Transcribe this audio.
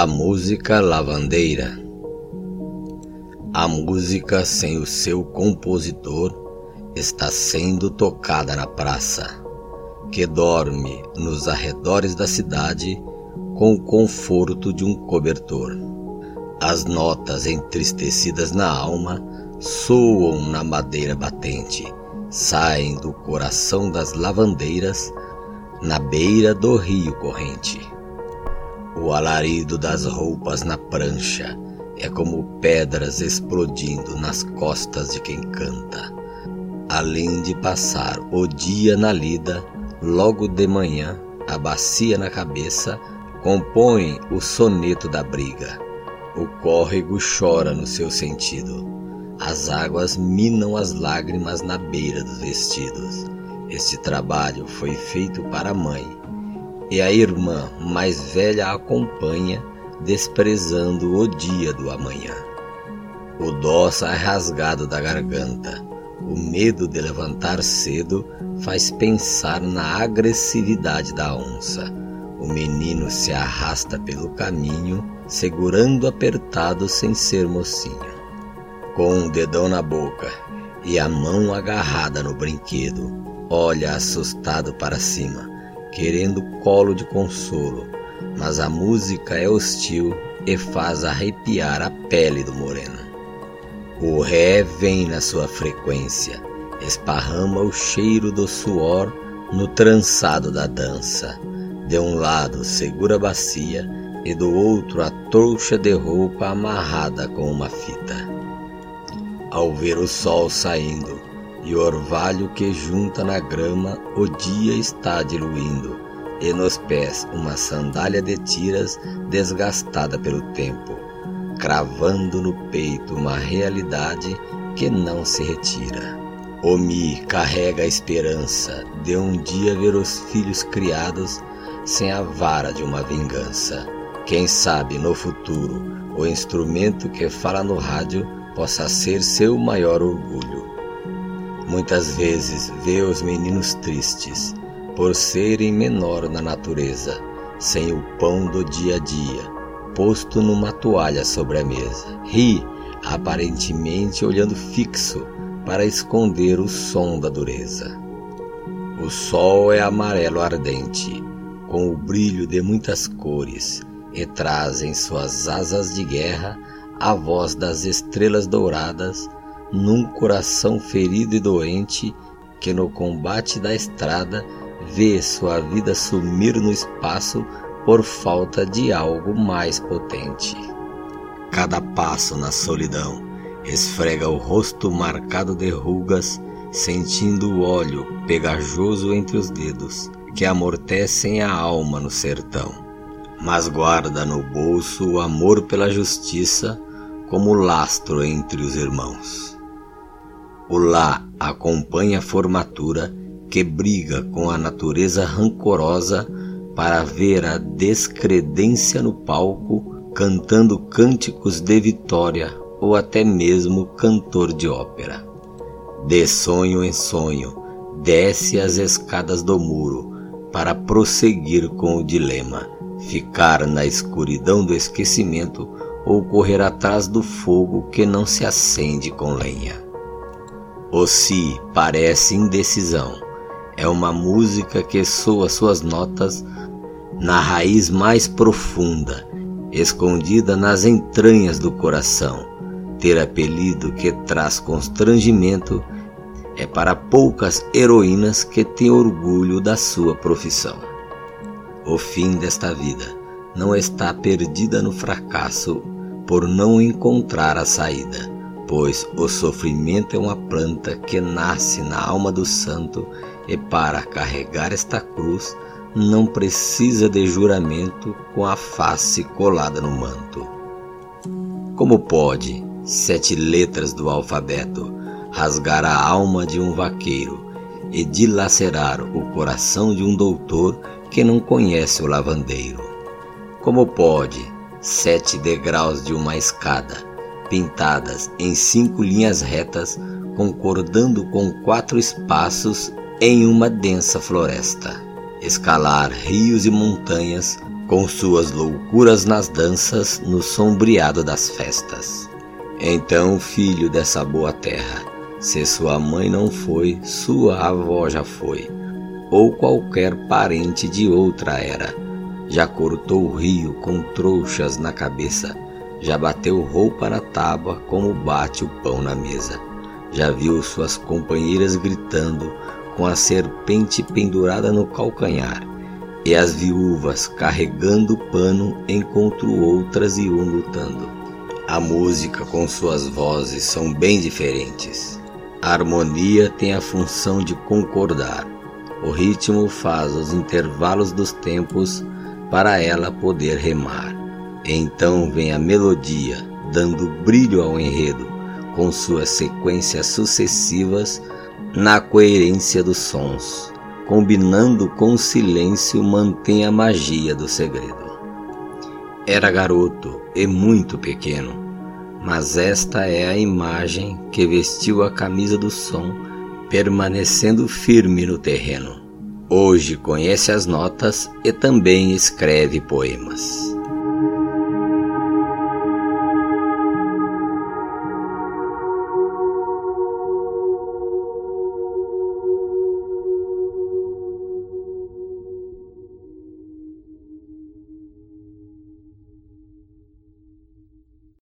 A música lavandeira. A música sem o seu compositor está sendo tocada na praça, que dorme nos arredores da cidade com o conforto de um cobertor. As notas entristecidas na alma soam na madeira batente, saem do coração das lavandeiras na beira do rio corrente. O alarido das roupas na prancha é como pedras explodindo nas costas de quem canta. Além de passar o dia na lida, logo de manhã, a bacia na cabeça compõe o soneto da briga. O córrego chora no seu sentido. As águas minam as lágrimas na beira dos vestidos. Este trabalho foi feito para a mãe e a irmã mais velha acompanha, desprezando o dia do amanhã. O dó sai rasgado da garganta. O medo de levantar cedo faz pensar na agressividade da onça. O menino se arrasta pelo caminho, segurando apertado sem ser mocinho. Com um dedão na boca e a mão agarrada no brinquedo, olha assustado para cima querendo colo de consolo, mas a música é hostil e faz arrepiar a pele do moreno. O ré vem na sua frequência, esparrama o cheiro do suor no trançado da dança. De um lado segura a bacia e do outro a trouxa de roupa amarrada com uma fita. Ao ver o sol saindo, e o orvalho que junta na grama o dia está diluindo, e nos pés uma sandália de tiras desgastada pelo tempo, cravando no peito uma realidade que não se retira. Omi carrega a esperança de um dia ver os filhos criados sem a vara de uma vingança. Quem sabe no futuro o instrumento que fala no rádio possa ser seu maior orgulho. Muitas vezes vê os meninos tristes por serem menor na natureza, sem o pão do dia a dia, posto numa toalha sobre a mesa. Ri, aparentemente olhando fixo para esconder o som da dureza. O sol é amarelo ardente, com o brilho de muitas cores, e traz em suas asas de guerra a voz das estrelas douradas num coração ferido e doente que no combate da estrada vê sua vida sumir no espaço por falta de algo mais potente. Cada passo na solidão esfrega o rosto marcado de rugas, sentindo o óleo pegajoso entre os dedos que amortecem a alma no sertão. Mas guarda no bolso o amor pela justiça como lastro entre os irmãos. O lá acompanha a formatura que briga com a natureza rancorosa para ver a descredência no palco, cantando cânticos de vitória ou até mesmo cantor de ópera. De sonho em sonho, desce as escadas do muro para prosseguir com o dilema: ficar na escuridão do esquecimento ou correr atrás do fogo que não se acende com lenha. O si parece indecisão. É uma música que soa suas notas na raiz mais profunda, escondida nas entranhas do coração. Ter apelido que traz constrangimento é para poucas heroínas que têm orgulho da sua profissão. O fim desta vida não está perdida no fracasso por não encontrar a saída pois o sofrimento é uma planta que nasce na alma do santo e para carregar esta cruz não precisa de juramento com a face colada no manto. Como pode sete letras do alfabeto rasgar a alma de um vaqueiro e dilacerar o coração de um doutor que não conhece o lavandeiro? Como pode sete degraus de uma escada pintadas em cinco linhas retas, concordando com quatro espaços em uma densa floresta. Escalar rios e montanhas com suas loucuras nas danças no sombreado das festas. Então, filho dessa boa terra, se sua mãe não foi, sua avó já foi, ou qualquer parente de outra era. Já cortou o rio com trouxas na cabeça, já bateu roupa na tábua como bate o pão na mesa. Já viu suas companheiras gritando com a serpente pendurada no calcanhar e as viúvas carregando o pano encontro outras e um lutando. A música com suas vozes são bem diferentes. A harmonia tem a função de concordar. O ritmo faz os intervalos dos tempos para ela poder remar. Então vem a melodia, dando brilho ao enredo, com suas sequências sucessivas na coerência dos sons combinando com o silêncio, mantém a magia do segredo. Era garoto e muito pequeno, mas esta é a imagem que vestiu a camisa do som, permanecendo firme no terreno. Hoje conhece as notas e também escreve poemas.